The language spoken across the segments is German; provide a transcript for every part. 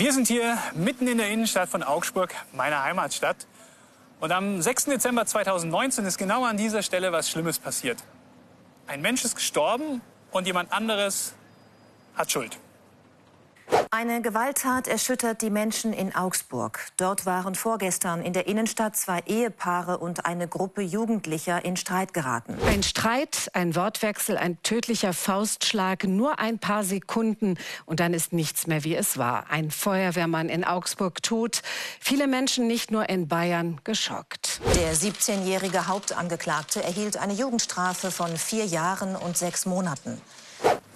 Wir sind hier mitten in der Innenstadt von Augsburg, meiner Heimatstadt. Und am 6. Dezember 2019 ist genau an dieser Stelle was Schlimmes passiert. Ein Mensch ist gestorben und jemand anderes hat Schuld. Eine Gewalttat erschüttert die Menschen in Augsburg. Dort waren vorgestern in der Innenstadt zwei Ehepaare und eine Gruppe Jugendlicher in Streit geraten. Ein Streit, ein Wortwechsel, ein tödlicher Faustschlag, nur ein paar Sekunden und dann ist nichts mehr wie es war. Ein Feuerwehrmann in Augsburg tot. Viele Menschen, nicht nur in Bayern, geschockt. Der 17-jährige Hauptangeklagte erhielt eine Jugendstrafe von vier Jahren und sechs Monaten.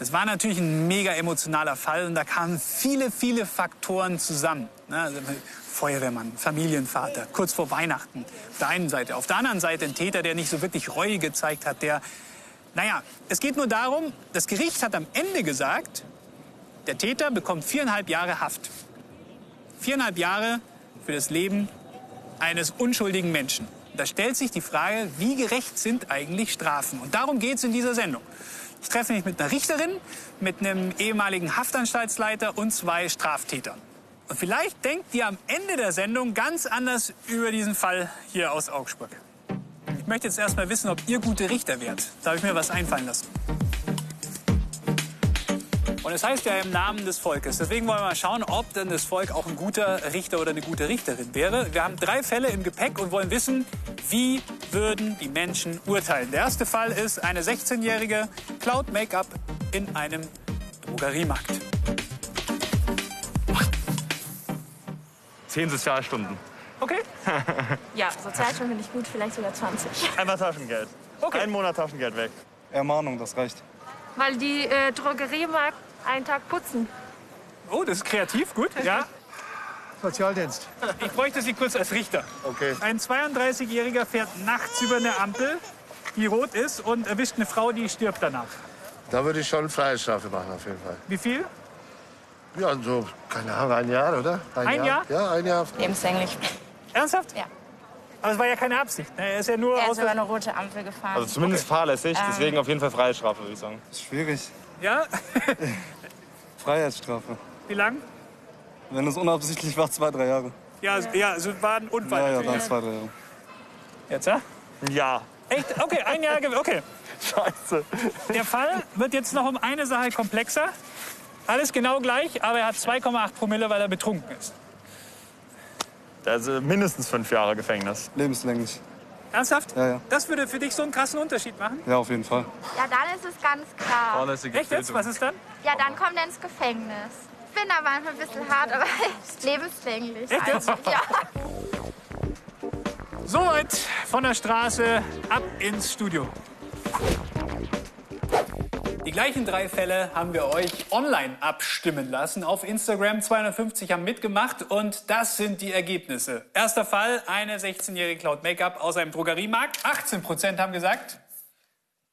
Es war natürlich ein mega emotionaler Fall und da kamen viele, viele Faktoren zusammen. Ne? Also Feuerwehrmann, Familienvater, kurz vor Weihnachten. Auf der einen Seite. Auf der anderen Seite ein Täter, der nicht so wirklich Reue gezeigt hat, der, naja, es geht nur darum, das Gericht hat am Ende gesagt, der Täter bekommt viereinhalb Jahre Haft. Viereinhalb Jahre für das Leben eines unschuldigen Menschen. Da stellt sich die Frage, wie gerecht sind eigentlich Strafen? Und darum geht es in dieser Sendung. Ich treffe mich mit einer Richterin, mit einem ehemaligen Haftanstaltsleiter und zwei Straftätern. Und vielleicht denkt ihr am Ende der Sendung ganz anders über diesen Fall hier aus Augsburg. Ich möchte jetzt erst mal wissen, ob ihr gute Richter wärt. Da habe ich mir was einfallen lassen. Und es heißt ja im Namen des Volkes. Deswegen wollen wir mal schauen, ob denn das Volk auch ein guter Richter oder eine gute Richterin wäre. Wir haben drei Fälle im Gepäck und wollen wissen, wie würden die Menschen urteilen. Der erste Fall ist eine 16-jährige Cloud Make-up in einem Drogeriemarkt. Zehn Sozialstunden. Okay, Ja, Sozialstunden finde ich gut, vielleicht sogar 20. Einfach Taschengeld. Okay. Ein Monat Taschengeld weg. Ermahnung, das reicht. Weil die äh, Drogeriemarkt einen Tag putzen. oh, das ist kreativ, gut. Ja, Sozialdienst. ich bräuchte Sie kurz als Richter. Okay. Ein 32-Jähriger fährt nachts über eine Ampel, die rot ist, und erwischt eine Frau, die stirbt danach. Da würde ich schon Freiheitsstrafe machen, auf jeden Fall. Wie viel? Ja, so, keine Ahnung, ein Jahr, oder? Ein Jahr? Ja, ein Jahr. Lebenslänglich. Ernsthaft? Ja. Aber es war ja keine Absicht. ne? Er ist ja nur Er aus. ist über eine rote Ampel gefahren. Also zumindest fahrlässig, deswegen auf jeden Fall Freiheitsstrafe, würde ich sagen. Ist schwierig. Ja? Freiheitsstrafe. Wie lang? Wenn es unabsichtlich war, zwei, drei Jahre. Ja, ja. ja also war ein Unfall. Ja, ja, dann zwei, drei Jahre. Jetzt, ja? Ja. Echt? Okay, ein Jahr. Okay. Scheiße. Der Fall wird jetzt noch um eine Sache komplexer. Alles genau gleich, aber er hat 2,8 Promille, weil er betrunken ist. Also mindestens fünf Jahre Gefängnis. Lebenslänglich. Ernsthaft? Ja, ja. Das würde für dich so einen krassen Unterschied machen? Ja, auf jeden Fall. Ja, dann ist es ganz klar. Fahrlässige Echt jetzt? Was ist dann? Ja, dann kommt er ins Gefängnis. Ich bin da manchmal ein bisschen hart, aber lebenslänglich. Echt jetzt? Ja. Soweit von der Straße ab ins Studio. Die gleichen drei Fälle haben wir euch online abstimmen lassen. Auf Instagram 250 haben mitgemacht und das sind die Ergebnisse. Erster Fall, eine 16-jährige Cloud Make-up aus einem Drogeriemarkt. 18 Prozent haben gesagt,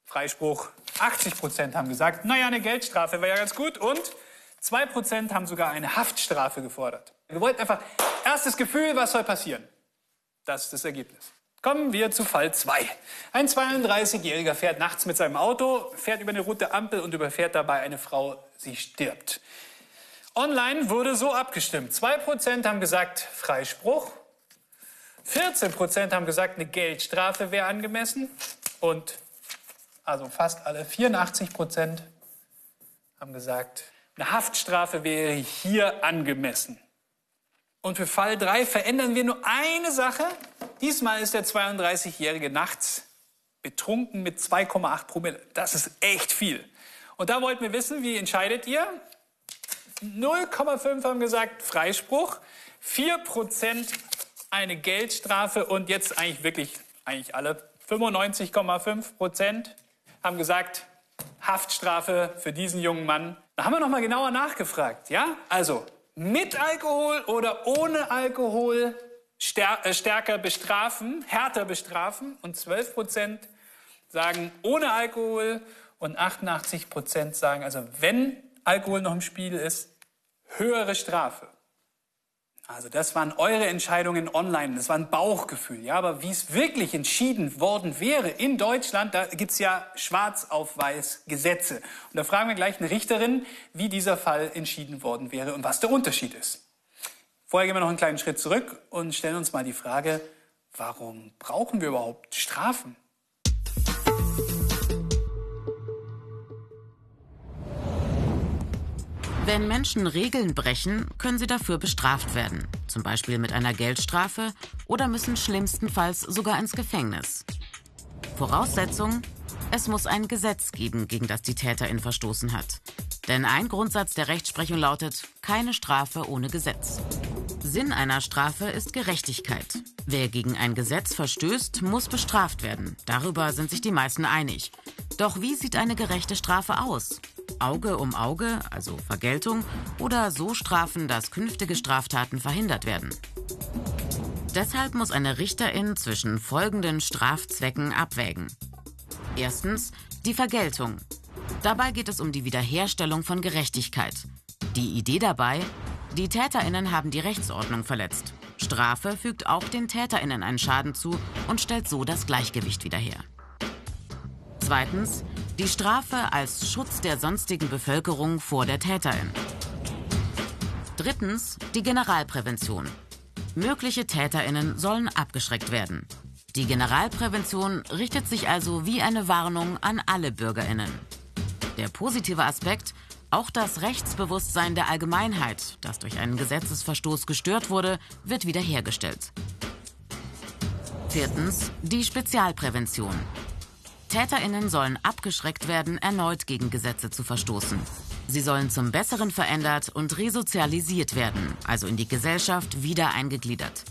Freispruch. 80 Prozent haben gesagt, naja, eine Geldstrafe wäre ja ganz gut. Und 2 Prozent haben sogar eine Haftstrafe gefordert. Wir wollten einfach erstes Gefühl, was soll passieren. Das ist das Ergebnis. Kommen wir zu Fall 2. Ein 32-Jähriger fährt nachts mit seinem Auto, fährt über eine rote Ampel und überfährt dabei eine Frau. Sie stirbt. Online wurde so abgestimmt. 2% haben gesagt Freispruch, 14% haben gesagt, eine Geldstrafe wäre angemessen und also fast alle 84% haben gesagt, eine Haftstrafe wäre hier angemessen. Und für Fall 3 verändern wir nur eine Sache. Diesmal ist der 32-Jährige nachts betrunken mit 2,8 Promille. Das ist echt viel. Und da wollten wir wissen, wie entscheidet ihr? 0,5 haben gesagt Freispruch, 4% eine Geldstrafe und jetzt eigentlich wirklich, eigentlich alle 95,5% haben gesagt Haftstrafe für diesen jungen Mann. Da haben wir noch mal genauer nachgefragt, ja? Also mit Alkohol oder ohne Alkohol äh, stärker bestrafen, härter bestrafen und 12 Prozent sagen ohne Alkohol und 88 Prozent sagen, also wenn Alkohol noch im Spiel ist, höhere Strafe. Also das waren eure Entscheidungen online, das war ein Bauchgefühl. Ja, aber wie es wirklich entschieden worden wäre in Deutschland, da gibt's ja schwarz auf weiß Gesetze. Und da fragen wir gleich eine Richterin, wie dieser Fall entschieden worden wäre und was der Unterschied ist. Vorher gehen wir noch einen kleinen Schritt zurück und stellen uns mal die Frage, warum brauchen wir überhaupt Strafen? Wenn Menschen Regeln brechen, können sie dafür bestraft werden. Zum Beispiel mit einer Geldstrafe oder müssen schlimmstenfalls sogar ins Gefängnis. Voraussetzung, es muss ein Gesetz geben, gegen das die Täterin verstoßen hat. Denn ein Grundsatz der Rechtsprechung lautet, keine Strafe ohne Gesetz. Sinn einer Strafe ist Gerechtigkeit. Wer gegen ein Gesetz verstößt, muss bestraft werden. Darüber sind sich die meisten einig. Doch wie sieht eine gerechte Strafe aus? Auge um Auge, also Vergeltung, oder so Strafen, dass künftige Straftaten verhindert werden. Deshalb muss eine Richterin zwischen folgenden Strafzwecken abwägen. Erstens die Vergeltung. Dabei geht es um die Wiederherstellung von Gerechtigkeit. Die Idee dabei, die Täterinnen haben die Rechtsordnung verletzt. Strafe fügt auch den Täterinnen einen Schaden zu und stellt so das Gleichgewicht wieder her. Zweitens die Strafe als Schutz der sonstigen Bevölkerung vor der Täterin. Drittens die Generalprävention. Mögliche Täterinnen sollen abgeschreckt werden. Die Generalprävention richtet sich also wie eine Warnung an alle Bürgerinnen. Der positive Aspekt, auch das Rechtsbewusstsein der Allgemeinheit, das durch einen Gesetzesverstoß gestört wurde, wird wiederhergestellt. Viertens die Spezialprävention. Täterinnen sollen abgeschreckt werden, erneut gegen Gesetze zu verstoßen. Sie sollen zum Besseren verändert und resozialisiert werden, also in die Gesellschaft wieder eingegliedert.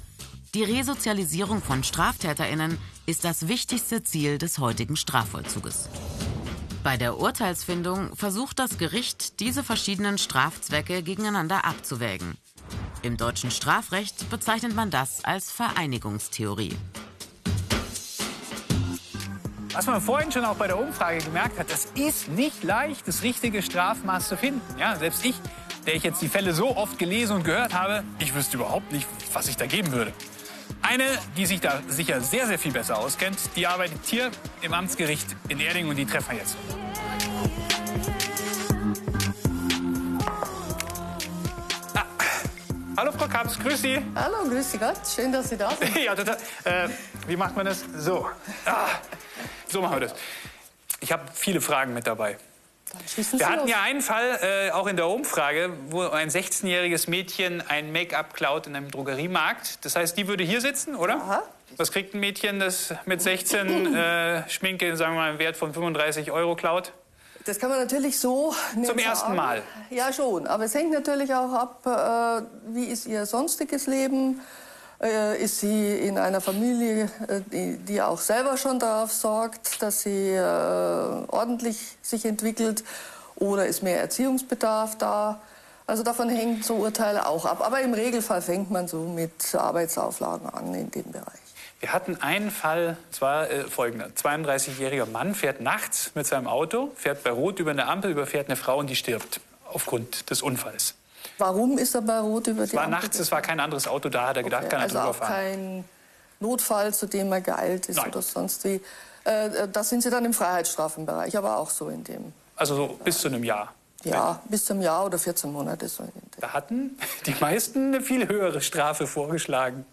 Die Resozialisierung von Straftäterinnen ist das wichtigste Ziel des heutigen Strafvollzuges. Bei der Urteilsfindung versucht das Gericht, diese verschiedenen Strafzwecke gegeneinander abzuwägen. Im deutschen Strafrecht bezeichnet man das als Vereinigungstheorie. Was man vorhin schon auch bei der Umfrage gemerkt hat, es ist nicht leicht, das richtige Strafmaß zu finden. Ja, selbst ich, der ich jetzt die Fälle so oft gelesen und gehört habe, ich wüsste überhaupt nicht, was ich da geben würde. Eine, die sich da sicher sehr, sehr viel besser auskennt, die arbeitet hier im Amtsgericht in Erding und die treffen wir jetzt. Ah. Hallo Frau Kaps, grüß Sie. Hallo, grüß Sie Gott. Schön, dass Sie da sind. ja, total. Äh, wie macht man das? So. Ah. So machen wir das. Ich habe viele Fragen mit dabei. Wir hatten ja einen Fall, äh, auch in der Umfrage, wo ein 16-jähriges Mädchen ein Make-up klaut in einem Drogeriemarkt. Das heißt, die würde hier sitzen, oder? Aha. Was kriegt ein Mädchen, das mit 16 äh, Schminke, sagen wir mal, einen Wert von 35 Euro klaut? Das kann man natürlich so nicht Zum ersten. Mal? Ja, schon. Aber es hängt natürlich auch ab, äh, wie ist ihr sonstiges Leben äh, ist sie in einer Familie, äh, die, die, auch selber schon darauf sorgt, dass sie äh, ordentlich sich entwickelt oder ist mehr Erziehungsbedarf da. Also davon hängen so Urteile auch ab. Aber im Regelfall fängt man so mit Arbeitsauflagen an in dem Bereich. Wir hatten einen Fall, zwar äh, folgender. 32-jähriger Mann fährt nachts mit seinem Auto, fährt bei Rot über eine Ampel, überfährt eine Frau und die stirbt aufgrund des Unfalls. Warum ist er bei Rot über die Es war Ampel nachts, es war kein anderes Auto da, hat er gedacht, okay, kann er also drüber auch kein Notfall, zu dem er geeilt ist Nein. oder sonst wie. Äh, äh, da sind Sie dann im Freiheitsstrafenbereich, aber auch so in dem. Also so bis zu einem Jahr? Ja, bis zum Jahr oder 14 Monate. So da hatten die meisten eine viel höhere Strafe vorgeschlagen.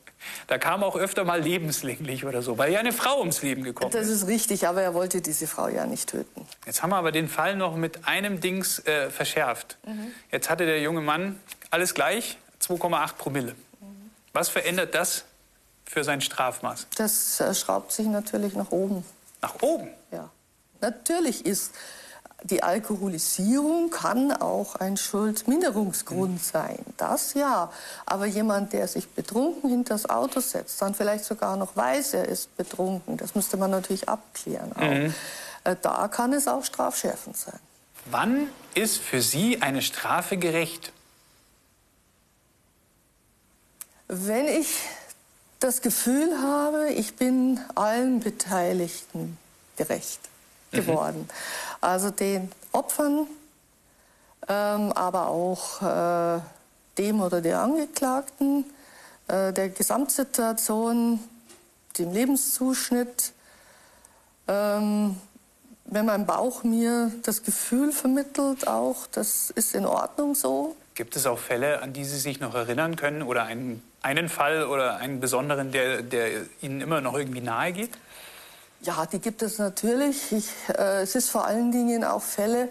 Da kam auch öfter mal lebenslänglich oder so, weil ja eine Frau ums Leben gekommen ist. Das ist richtig, aber er wollte diese Frau ja nicht töten. Jetzt haben wir aber den Fall noch mit einem Dings äh, verschärft. Mhm. Jetzt hatte der junge Mann alles gleich, 2,8 Promille. Mhm. Was verändert das für sein Strafmaß? Das schraubt sich natürlich nach oben. Nach oben? Ja. Natürlich ist die Alkoholisierung kann auch ein Schuldminderungsgrund sein. Das ja. Aber jemand, der sich betrunken hinter das Auto setzt, dann vielleicht sogar noch weiß, er ist betrunken, das müsste man natürlich abklären. Mhm. Äh, da kann es auch strafschärfend sein. Wann ist für Sie eine Strafe gerecht? Wenn ich das Gefühl habe, ich bin allen Beteiligten gerecht geworden. Mhm. Also den Opfern, ähm, aber auch äh, dem oder der Angeklagten, äh, der Gesamtsituation, dem Lebenszuschnitt. Ähm, wenn mein Bauch mir das Gefühl vermittelt, auch das ist in Ordnung so. Gibt es auch Fälle, an die Sie sich noch erinnern können oder einen, einen Fall oder einen besonderen, der, der Ihnen immer noch irgendwie nahe geht? Ja, die gibt es natürlich. Ich, äh, es ist vor allen Dingen auch Fälle,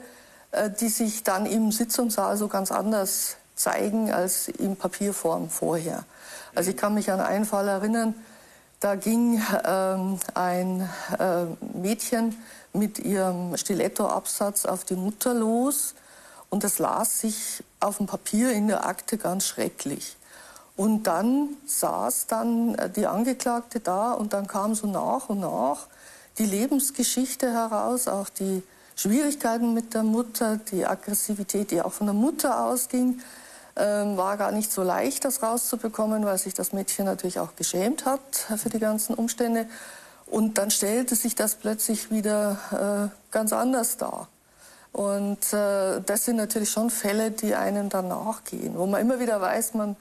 äh, die sich dann im Sitzungssaal so ganz anders zeigen als in Papierform vorher. Also ich kann mich an einen Fall erinnern, da ging ähm, ein äh, Mädchen mit ihrem Stilettoabsatz auf die Mutter los und das las sich auf dem Papier in der Akte ganz schrecklich. Und dann saß dann äh, die Angeklagte da und dann kam so nach und nach die Lebensgeschichte heraus, auch die Schwierigkeiten mit der Mutter, die Aggressivität, die auch von der Mutter ausging, ähm, war gar nicht so leicht, das rauszubekommen, weil sich das Mädchen natürlich auch geschämt hat für die ganzen Umstände. Und dann stellte sich das plötzlich wieder äh, ganz anders dar. Und äh, das sind natürlich schon Fälle, die einem dann nachgehen, wo man immer wieder weiß, man,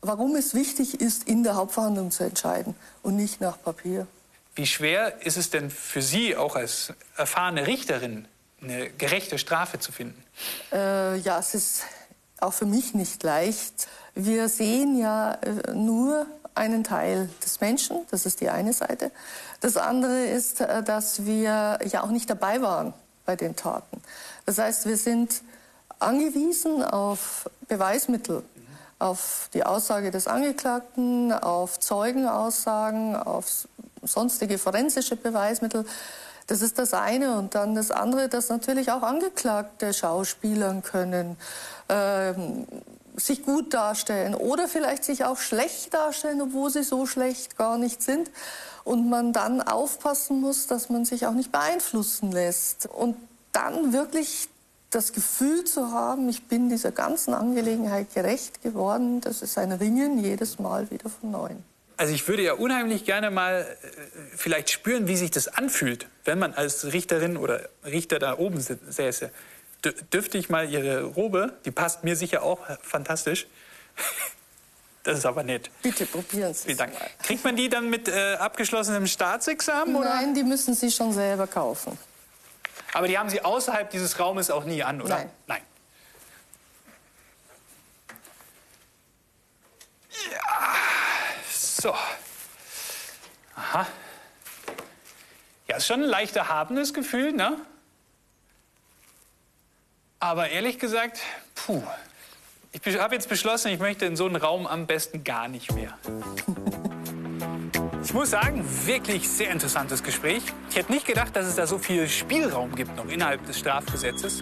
warum es wichtig ist, in der Hauptverhandlung zu entscheiden und nicht nach Papier. Wie schwer ist es denn für Sie, auch als erfahrene Richterin, eine gerechte Strafe zu finden? Äh, ja, es ist auch für mich nicht leicht. Wir sehen ja äh, nur einen Teil des Menschen, das ist die eine Seite. Das andere ist, äh, dass wir ja auch nicht dabei waren bei den Taten. Das heißt, wir sind angewiesen auf Beweismittel, auf die Aussage des Angeklagten, auf Zeugenaussagen, auf sonstige forensische Beweismittel. Das ist das eine. Und dann das andere, dass natürlich auch Angeklagte schauspielern können, ähm, sich gut darstellen oder vielleicht sich auch schlecht darstellen, obwohl sie so schlecht gar nicht sind. Und man dann aufpassen muss, dass man sich auch nicht beeinflussen lässt. Und dann wirklich das Gefühl zu haben, ich bin dieser ganzen Angelegenheit gerecht geworden, das ist ein Ringen jedes Mal wieder von neuem. Also ich würde ja unheimlich gerne mal äh, vielleicht spüren, wie sich das anfühlt, wenn man als Richterin oder Richter da oben säße. D dürfte ich mal Ihre Robe, die passt mir sicher auch fantastisch. Das ist aber nett. Bitte probieren Sie Vielen Dank. Mal. Kriegt man die dann mit äh, abgeschlossenem Staatsexamen? Oder? Nein, die müssen Sie schon selber kaufen. Aber die haben Sie außerhalb dieses Raumes auch nie an, oder? Nein. Nein. Ja. So. Aha. Ja, ist schon ein leicht erhabenes Gefühl, ne? Aber ehrlich gesagt, puh. Ich habe jetzt beschlossen, ich möchte in so einen Raum am besten gar nicht mehr. Ich muss sagen, wirklich sehr interessantes Gespräch. Ich hätte nicht gedacht, dass es da so viel Spielraum gibt noch innerhalb des Strafgesetzes.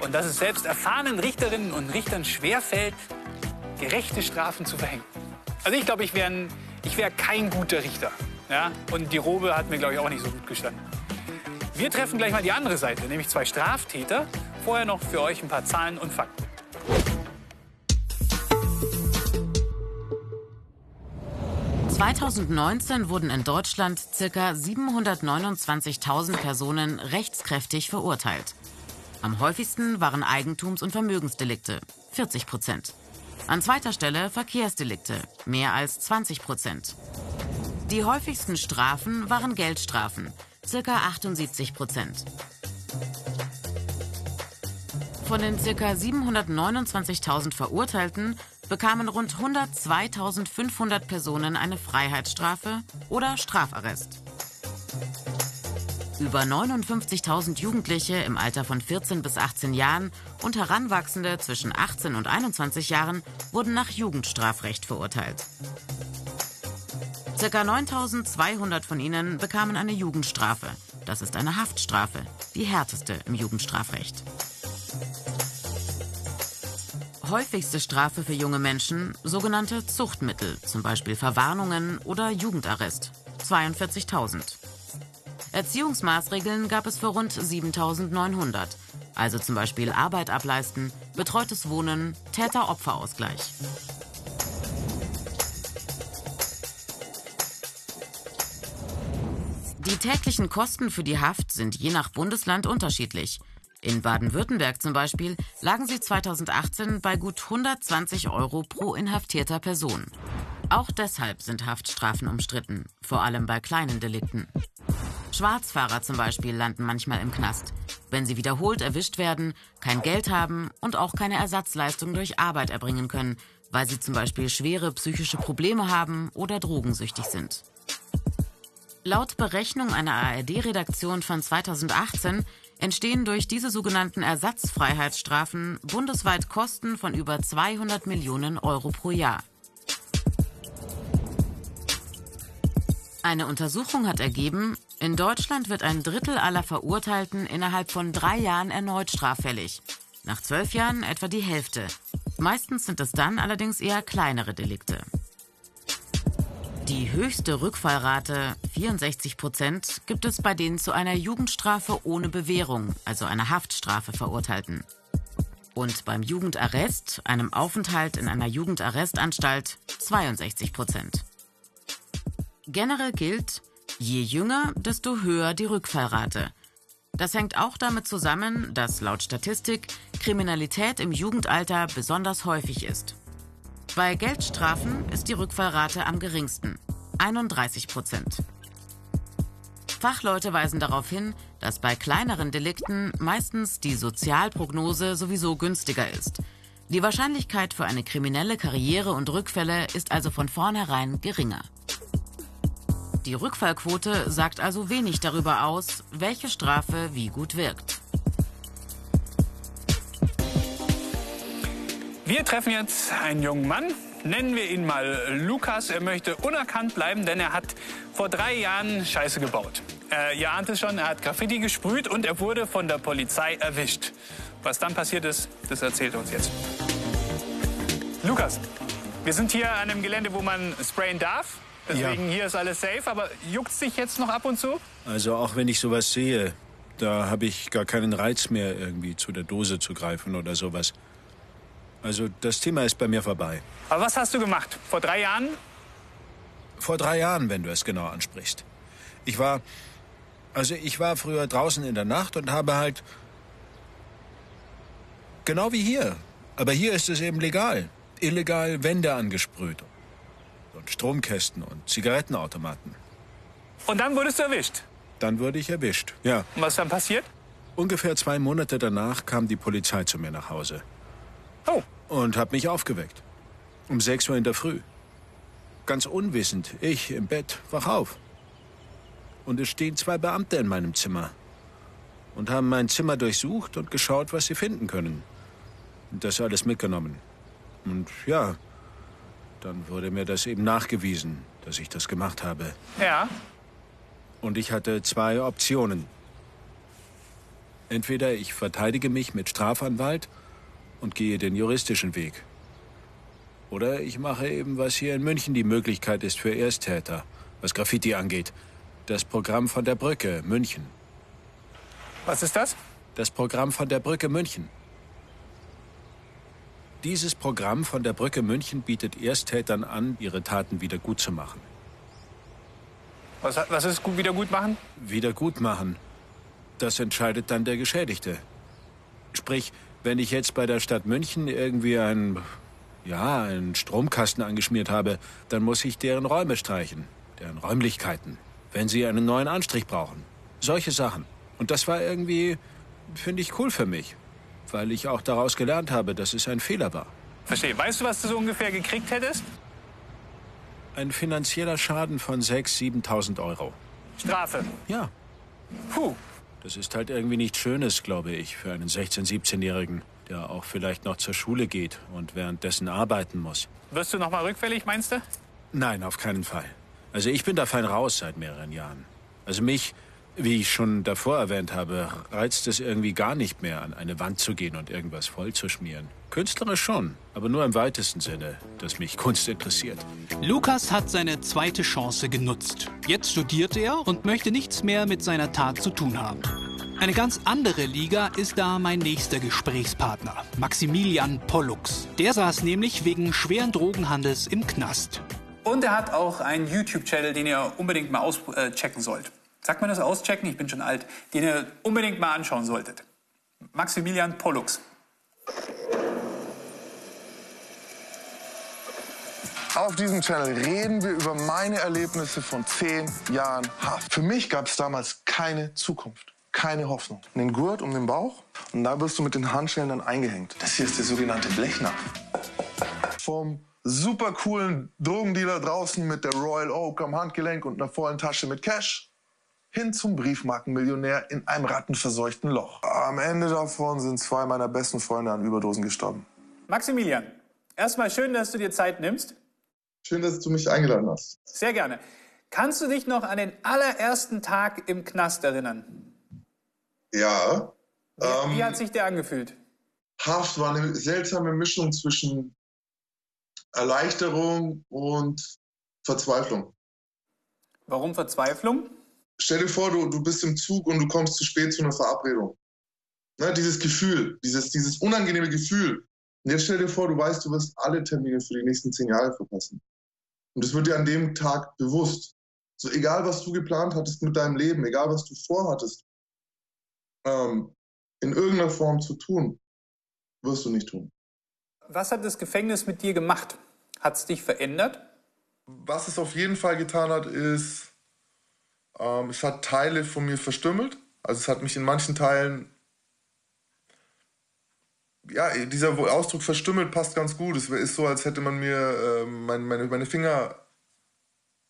Und dass es selbst erfahrenen Richterinnen und Richtern schwerfällt, gerechte Strafen zu verhängen. Also ich glaube, ich wäre wär kein guter Richter. Ja? Und die Robe hat mir, glaube ich, auch nicht so gut gestanden. Wir treffen gleich mal die andere Seite, nämlich zwei Straftäter. Vorher noch für euch ein paar Zahlen und Fakten. 2019 wurden in Deutschland ca. 729.000 Personen rechtskräftig verurteilt. Am häufigsten waren Eigentums- und Vermögensdelikte, 40 Prozent. An zweiter Stelle Verkehrsdelikte, mehr als 20 Prozent. Die häufigsten Strafen waren Geldstrafen, ca. 78 Prozent. Von den ca. 729.000 Verurteilten bekamen rund 102.500 Personen eine Freiheitsstrafe oder Strafarrest. Über 59.000 Jugendliche im Alter von 14 bis 18 Jahren und Heranwachsende zwischen 18 und 21 Jahren wurden nach Jugendstrafrecht verurteilt. Circa 9.200 von ihnen bekamen eine Jugendstrafe. Das ist eine Haftstrafe, die härteste im Jugendstrafrecht. Häufigste Strafe für junge Menschen sogenannte Zuchtmittel, zum Beispiel Verwarnungen oder Jugendarrest, 42.000. Erziehungsmaßregeln gab es für rund 7.900, also zum Beispiel Arbeit ableisten, betreutes Wohnen, Täter-Opfer-Ausgleich. Die täglichen Kosten für die Haft sind je nach Bundesland unterschiedlich. In Baden-Württemberg zum Beispiel lagen sie 2018 bei gut 120 Euro pro inhaftierter Person. Auch deshalb sind Haftstrafen umstritten, vor allem bei kleinen Delikten. Schwarzfahrer zum Beispiel landen manchmal im Knast. wenn sie wiederholt erwischt werden, kein Geld haben und auch keine Ersatzleistung durch Arbeit erbringen können, weil sie zum Beispiel schwere psychische Probleme haben oder drogensüchtig sind. Laut Berechnung einer ARD-Redaktion von 2018 entstehen durch diese sogenannten Ersatzfreiheitsstrafen bundesweit Kosten von über 200 Millionen Euro pro Jahr. Eine Untersuchung hat ergeben, in Deutschland wird ein Drittel aller Verurteilten innerhalb von drei Jahren erneut straffällig. Nach zwölf Jahren etwa die Hälfte. Meistens sind es dann allerdings eher kleinere Delikte. Die höchste Rückfallrate, 64 Prozent, gibt es bei den zu einer Jugendstrafe ohne Bewährung, also einer Haftstrafe verurteilten. Und beim Jugendarrest, einem Aufenthalt in einer Jugendarrestanstalt, 62 Prozent. Generell gilt, je jünger, desto höher die Rückfallrate. Das hängt auch damit zusammen, dass laut Statistik Kriminalität im Jugendalter besonders häufig ist. Bei Geldstrafen ist die Rückfallrate am geringsten, 31 Prozent. Fachleute weisen darauf hin, dass bei kleineren Delikten meistens die Sozialprognose sowieso günstiger ist. Die Wahrscheinlichkeit für eine kriminelle Karriere und Rückfälle ist also von vornherein geringer. Die Rückfallquote sagt also wenig darüber aus, welche Strafe wie gut wirkt. Wir treffen jetzt einen jungen Mann. Nennen wir ihn mal Lukas. Er möchte unerkannt bleiben, denn er hat vor drei Jahren Scheiße gebaut. Äh, ihr ahnt es schon, er hat Graffiti gesprüht und er wurde von der Polizei erwischt. Was dann passiert ist, das erzählt er uns jetzt. Lukas, wir sind hier an einem Gelände, wo man sprayen darf. Deswegen ja. hier ist alles safe. Aber juckt sich jetzt noch ab und zu? Also auch wenn ich sowas sehe, da habe ich gar keinen Reiz mehr, irgendwie zu der Dose zu greifen oder sowas. Also das Thema ist bei mir vorbei. Aber was hast du gemacht? Vor drei Jahren? Vor drei Jahren, wenn du es genau ansprichst. Ich war. Also ich war früher draußen in der Nacht und habe halt. Genau wie hier. Aber hier ist es eben legal. Illegal Wände angesprüht und Stromkästen und Zigarettenautomaten. Und dann wurdest du erwischt? Dann wurde ich erwischt, ja. Und was dann passiert? Ungefähr zwei Monate danach kam die Polizei zu mir nach Hause. Oh. Und hat mich aufgeweckt. Um sechs Uhr in der Früh. Ganz unwissend, ich im Bett, wach auf. Und es stehen zwei Beamte in meinem Zimmer. Und haben mein Zimmer durchsucht und geschaut, was sie finden können. Und das alles mitgenommen. Und ja, dann wurde mir das eben nachgewiesen, dass ich das gemacht habe. Ja. Und ich hatte zwei Optionen. Entweder ich verteidige mich mit Strafanwalt und gehe den juristischen Weg. Oder ich mache eben, was hier in München die Möglichkeit ist für Ersttäter, was Graffiti angeht. Das Programm von der Brücke, München. Was ist das? Das Programm von der Brücke München. Dieses Programm von der Brücke München bietet Ersttätern an, ihre Taten wieder gut zu machen. Was, was ist gut wieder gut machen? Wieder gut machen. Das entscheidet dann der Geschädigte. Sprich, wenn ich jetzt bei der Stadt München irgendwie einen, ja, einen Stromkasten angeschmiert habe, dann muss ich deren Räume streichen, deren Räumlichkeiten, wenn sie einen neuen Anstrich brauchen. Solche Sachen. Und das war irgendwie, finde ich, cool für mich weil ich auch daraus gelernt habe, dass es ein Fehler war. Verstehe. Weißt du, was du so ungefähr gekriegt hättest? Ein finanzieller Schaden von 6.000, 7.000 Euro. Strafe? Ja. Puh. Das ist halt irgendwie nichts Schönes, glaube ich, für einen 16-, 17-Jährigen, der auch vielleicht noch zur Schule geht und währenddessen arbeiten muss. Wirst du noch mal rückfällig, meinst du? Nein, auf keinen Fall. Also ich bin da fein raus seit mehreren Jahren. Also mich wie ich schon davor erwähnt habe, reizt es irgendwie gar nicht mehr, an eine Wand zu gehen und irgendwas vollzuschmieren. Künstlerisch schon, aber nur im weitesten Sinne, dass mich Kunst interessiert. Lukas hat seine zweite Chance genutzt. Jetzt studiert er und möchte nichts mehr mit seiner Tat zu tun haben. Eine ganz andere Liga ist da mein nächster Gesprächspartner, Maximilian Pollux. Der saß nämlich wegen schweren Drogenhandels im Knast. Und er hat auch einen YouTube-Channel, den ihr unbedingt mal auschecken sollt. Sagt man das auschecken? Ich bin schon alt. Den ihr unbedingt mal anschauen solltet. Maximilian Pollux. Auf diesem Channel reden wir über meine Erlebnisse von zehn Jahren Haft. Für mich gab es damals keine Zukunft. keine Hoffnung. Den Gurt um den Bauch und da wirst du mit den Handschellen dann eingehängt. Das hier ist der sogenannte Blechnapf. Vom super coolen Drogendealer draußen mit der Royal Oak am Handgelenk und einer vollen Tasche mit Cash hin zum Briefmarkenmillionär in einem rattenverseuchten Loch. Am Ende davon sind zwei meiner besten Freunde an Überdosen gestorben. Maximilian, erstmal schön, dass du dir Zeit nimmst. Schön, dass du mich eingeladen hast. Sehr gerne. Kannst du dich noch an den allerersten Tag im Knast erinnern? Ja. Wie, Ähm, wie hat sich der angefühlt? Haft war eine seltsame Mischung zwischen Erleichterung und Verzweiflung. Warum Verzweiflung? Stell dir vor, du, du bist im Zug und du kommst zu spät zu einer Verabredung. Ne, dieses Gefühl, dieses, dieses unangenehme Gefühl. Und jetzt stell dir vor, du weißt, du wirst alle Termine für die nächsten zehn Jahre verpassen. Und es wird dir an dem Tag bewusst. So egal, was du geplant hattest mit deinem Leben, egal, was du vorhattest, ähm, in irgendeiner Form zu tun, wirst du nicht tun. Was hat das Gefängnis mit dir gemacht? Hat es dich verändert? Was es auf jeden Fall getan hat, ist, ähm, es hat Teile von mir verstümmelt. Also es hat mich in manchen Teilen, ja, dieser Ausdruck verstümmelt passt ganz gut. Es ist so, als hätte man mir ähm, mein, meine, meine Finger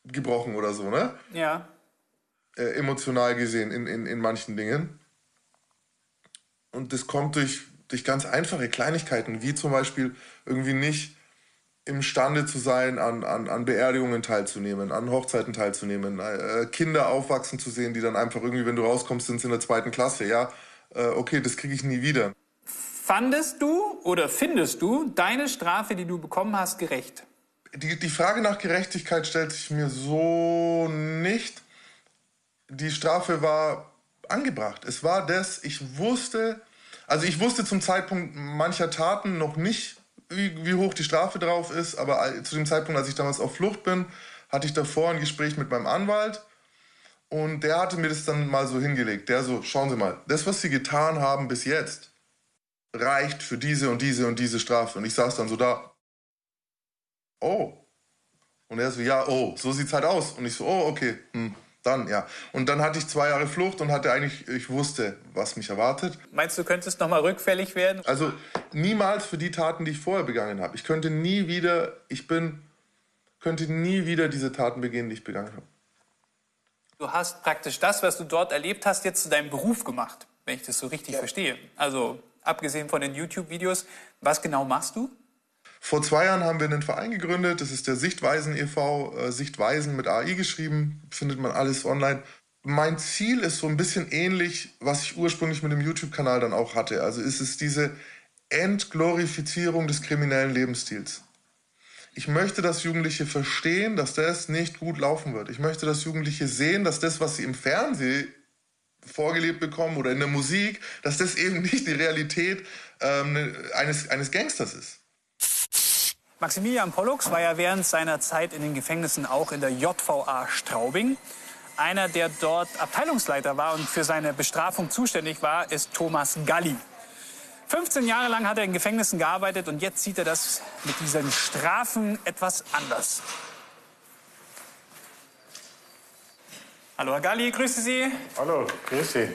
gebrochen oder so, ne? Ja. Äh, emotional gesehen in, in, in manchen Dingen. Und das kommt durch, durch ganz einfache Kleinigkeiten, wie zum Beispiel irgendwie nicht imstande zu sein, an, an, an Beerdigungen teilzunehmen, an Hochzeiten teilzunehmen, äh, Kinder aufwachsen zu sehen, die dann einfach irgendwie, wenn du rauskommst, sind sie in der zweiten Klasse. Ja, äh, okay, das kriege ich nie wieder. Fandest du oder findest du deine Strafe, die du bekommen hast, gerecht? Die, die Frage nach Gerechtigkeit stellt sich mir so nicht. Die Strafe war angebracht. Es war das, ich wusste, also ich wusste zum Zeitpunkt mancher Taten noch nicht, wie, wie hoch die Strafe drauf ist, aber zu dem Zeitpunkt, als ich damals auf Flucht bin, hatte ich davor ein Gespräch mit meinem Anwalt und der hatte mir das dann mal so hingelegt. Der so, schauen Sie mal, das, was Sie getan haben bis jetzt, reicht für diese und diese und diese Strafe. Und ich saß dann so da, oh. Und er so, ja, oh, so sieht's halt aus. Und ich so, oh, okay, hm, dann, ja. Und dann hatte ich zwei Jahre Flucht und hatte eigentlich, ich wusste, was mich erwartet. Meinst du, könntest noch mal rückfällig werden? Also niemals für die Taten, die ich vorher begangen habe. Ich könnte nie wieder, ich bin, könnte nie wieder diese Taten begehen, die ich begangen habe. Du hast praktisch das, was du dort erlebt hast, jetzt zu deinem Beruf gemacht, wenn ich das so richtig verstehe. Also abgesehen von den YouTube-Videos, was genau machst du? Vor zwei Jahren haben wir einen Verein gegründet, das ist der Sichtweisen e.V., äh, Sichtweisen mit AI geschrieben, findet man alles online. Mein Ziel ist so ein bisschen ähnlich, was ich ursprünglich mit dem YouTube-Kanal dann auch hatte. Also ist es diese Entglorifizierung des kriminellen Lebensstils. Ich möchte, dass Jugendliche verstehen, dass das nicht gut laufen wird. Ich möchte, dass Jugendliche sehen, dass das, was sie im Fernsehen vorgelebt bekommen oder in der Musik, dass das eben nicht die Realität ähm, eines, eines Gangsters ist. Maximilian Pollux war ja während seiner Zeit in den Gefängnissen auch in der JVA Straubing. Einer, der dort Abteilungsleiter war und für seine Bestrafung zuständig war, ist Thomas Galli. 15 Jahre lang hat er in Gefängnissen gearbeitet und jetzt sieht er das mit diesen Strafen etwas anders. Hallo Herr Galli, grüße Sie. Hallo, grüß Sie.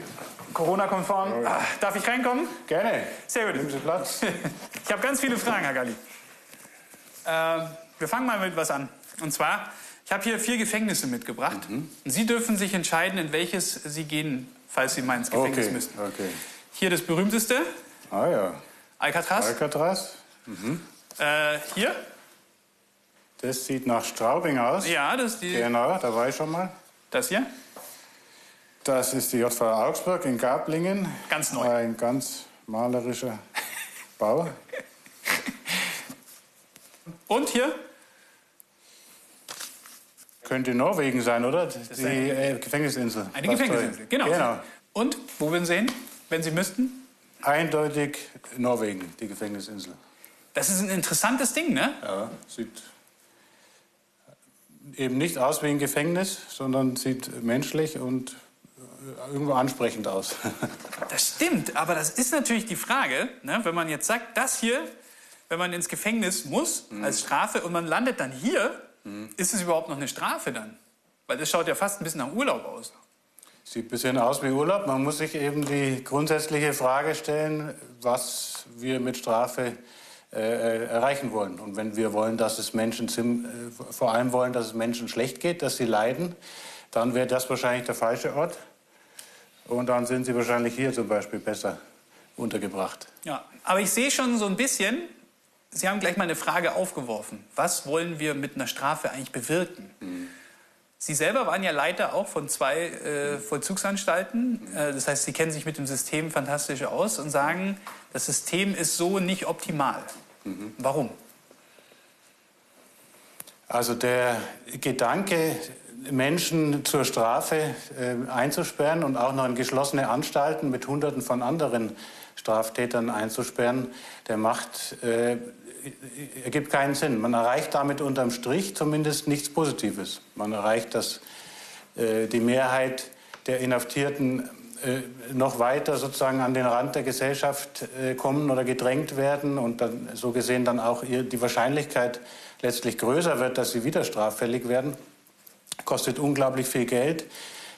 Corona-konform. Darf ich reinkommen? Gerne. Sehr gut. Nehmen Sie Platz. Ich habe ganz viele Fragen, Herr Galli. Ähm, wir fangen mal mit was an. Und zwar, ich habe hier vier Gefängnisse mitgebracht. Mhm. Sie dürfen sich entscheiden, in welches Sie gehen, falls Sie mal ins Gefängnis Okay, müssten. okay. Hier das berühmteste, Ah ja. Alcatraz. Alcatraz. Mhm. Äh, hier? Das sieht nach Straubing aus. Ja, das ist die. Genau, da war ich schon mal. Das hier? Das ist die JVA Augsburg in Gablingen. Ganz neu. Ein ganz malerischer Bau. Und hier? Könnte Norwegen sein, oder? Die äh, Gefängnisinsel. Eine Was Gefängnisinsel, genau. genau. Und wo würden Sie hin, wenn Sie müssten? Eindeutig Norwegen, die Gefängnisinsel. Das ist ein interessantes Ding, ne? Ja, sieht eben nicht aus wie ein Gefängnis, sondern sieht menschlich und äh, irgendwo ansprechend aus. Das stimmt, aber das ist natürlich die Frage, ne, wenn man jetzt sagt, das hier, wenn man ins Gefängnis muss Mhm. als Strafe und man landet dann hier, ist es überhaupt noch eine Strafe dann? Weil das schaut ja fast ein bisschen nach Urlaub aus. Sieht ein bisschen aus wie Urlaub. Man muss sich eben die grundsätzliche Frage stellen, was wir mit Strafe äh, erreichen wollen. Und wenn wir wollen, dass es Menschen äh, vor allem wollen, dass es Menschen schlecht geht, dass sie leiden, dann wäre das wahrscheinlich der falsche Ort. Und dann sind sie wahrscheinlich hier zum Beispiel besser untergebracht. Ja, aber ich sehe schon so ein bisschen, Sie haben gleich mal eine Frage aufgeworfen. Was wollen wir mit einer Strafe eigentlich bewirken? Mhm. Sie selber waren ja Leiter auch von zwei äh, Vollzugsanstalten. Äh, das heißt, Sie kennen sich mit dem System fantastisch aus und sagen, das System ist so nicht optimal. Mhm. Warum? Also der Gedanke, Menschen zur Strafe äh, einzusperren und auch noch in geschlossene Anstalten mit Hunderten von anderen Straftätern einzusperren, der macht, äh, ergibt keinen Sinn. Man erreicht damit unterm Strich zumindest nichts Positives. Man erreicht, dass äh, die Mehrheit der Inhaftierten äh, noch weiter sozusagen an den Rand der Gesellschaft äh, kommen oder gedrängt werden und dann so gesehen dann auch die Wahrscheinlichkeit letztlich größer wird, dass sie wieder straffällig werden. Kostet unglaublich viel Geld.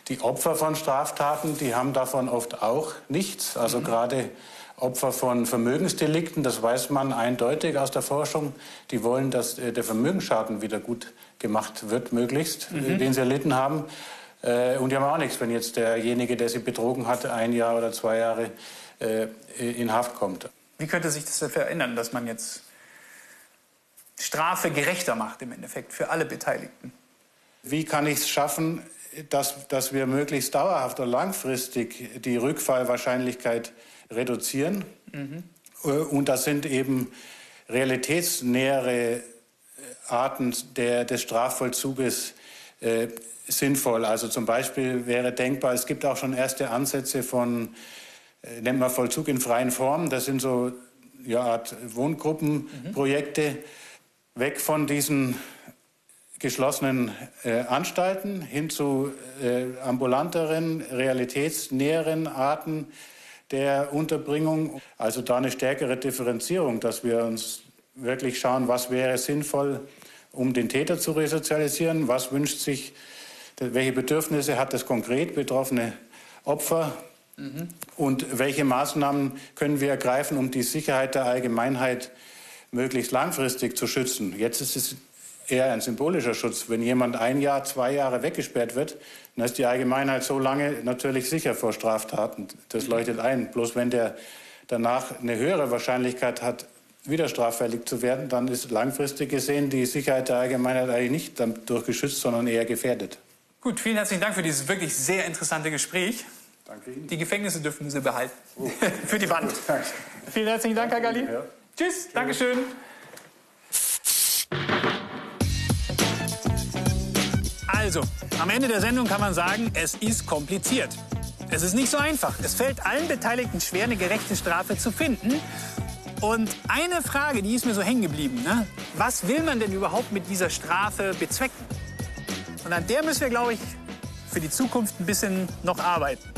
Die Opfer von Straftaten, die haben davon oft auch nichts. Also mhm. gerade Opfer von Vermögensdelikten, das weiß man eindeutig aus der Forschung, die wollen, dass äh, der Vermögensschaden wieder gut gemacht wird, möglichst, mhm. den sie erlitten haben. Äh, und die haben auch nichts, wenn jetzt derjenige, der sie betrogen hat, ein Jahr oder zwei Jahre äh, in Haft kommt. Wie könnte sich das verändern, dass man jetzt Strafe gerechter macht im Endeffekt für alle Beteiligten? Wie kann ich es schaffen, dass, dass wir möglichst dauerhaft und langfristig die Rückfallwahrscheinlichkeit reduzieren? Mhm. Und das sind eben realitätsnähere Arten der, des Strafvollzuges äh, sinnvoll. Also zum Beispiel wäre denkbar, es gibt auch schon erste Ansätze von, äh, nennt man Vollzug in freien Formen. Das sind so ja, Art Wohngruppenprojekte, mhm. weg von diesen geschlossenen äh, Anstalten hin zu äh, ambulanteren, realitätsnäheren Arten der Unterbringung. Also da eine stärkere Differenzierung, dass wir uns wirklich schauen, was wäre sinnvoll, um den Täter zu resozialisieren, was wünscht sich welche Bedürfnisse hat das konkret betroffene Opfer mhm. und welche Maßnahmen können wir ergreifen, um die Sicherheit der Allgemeinheit möglichst langfristig zu schützen. Jetzt ist es eher ein symbolischer Schutz. Wenn jemand ein Jahr, zwei Jahre weggesperrt wird, dann ist die Allgemeinheit so lange natürlich sicher vor Straftaten. Das leuchtet ein. Bloß wenn der danach eine höhere Wahrscheinlichkeit hat, wieder straffällig zu werden, dann ist langfristig gesehen die Sicherheit der Allgemeinheit eigentlich nicht dadurch geschützt, sondern eher gefährdet. Gut, vielen herzlichen Dank für dieses wirklich sehr interessante Gespräch. Danke Ihnen. Die Gefängnisse dürfen Sie behalten. Oh. für die Wand. Vielen herzlichen Dank, Herr Galli. Ja. Tschüss, Dankeschön. Also, am Ende der Sendung kann man sagen, es ist kompliziert. Es ist nicht so einfach. Es fällt allen Beteiligten schwer, eine gerechte Strafe zu finden. Und eine Frage, die ist mir so hängen geblieben. Ne? Was will man denn überhaupt mit dieser Strafe bezwecken? Und an der müssen wir, glaube ich, für die Zukunft ein bisschen noch arbeiten.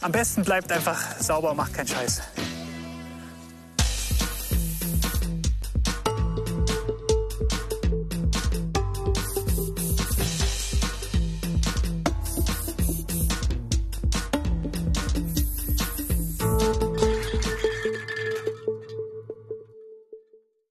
Am besten bleibt einfach sauber und macht keinen Scheiß.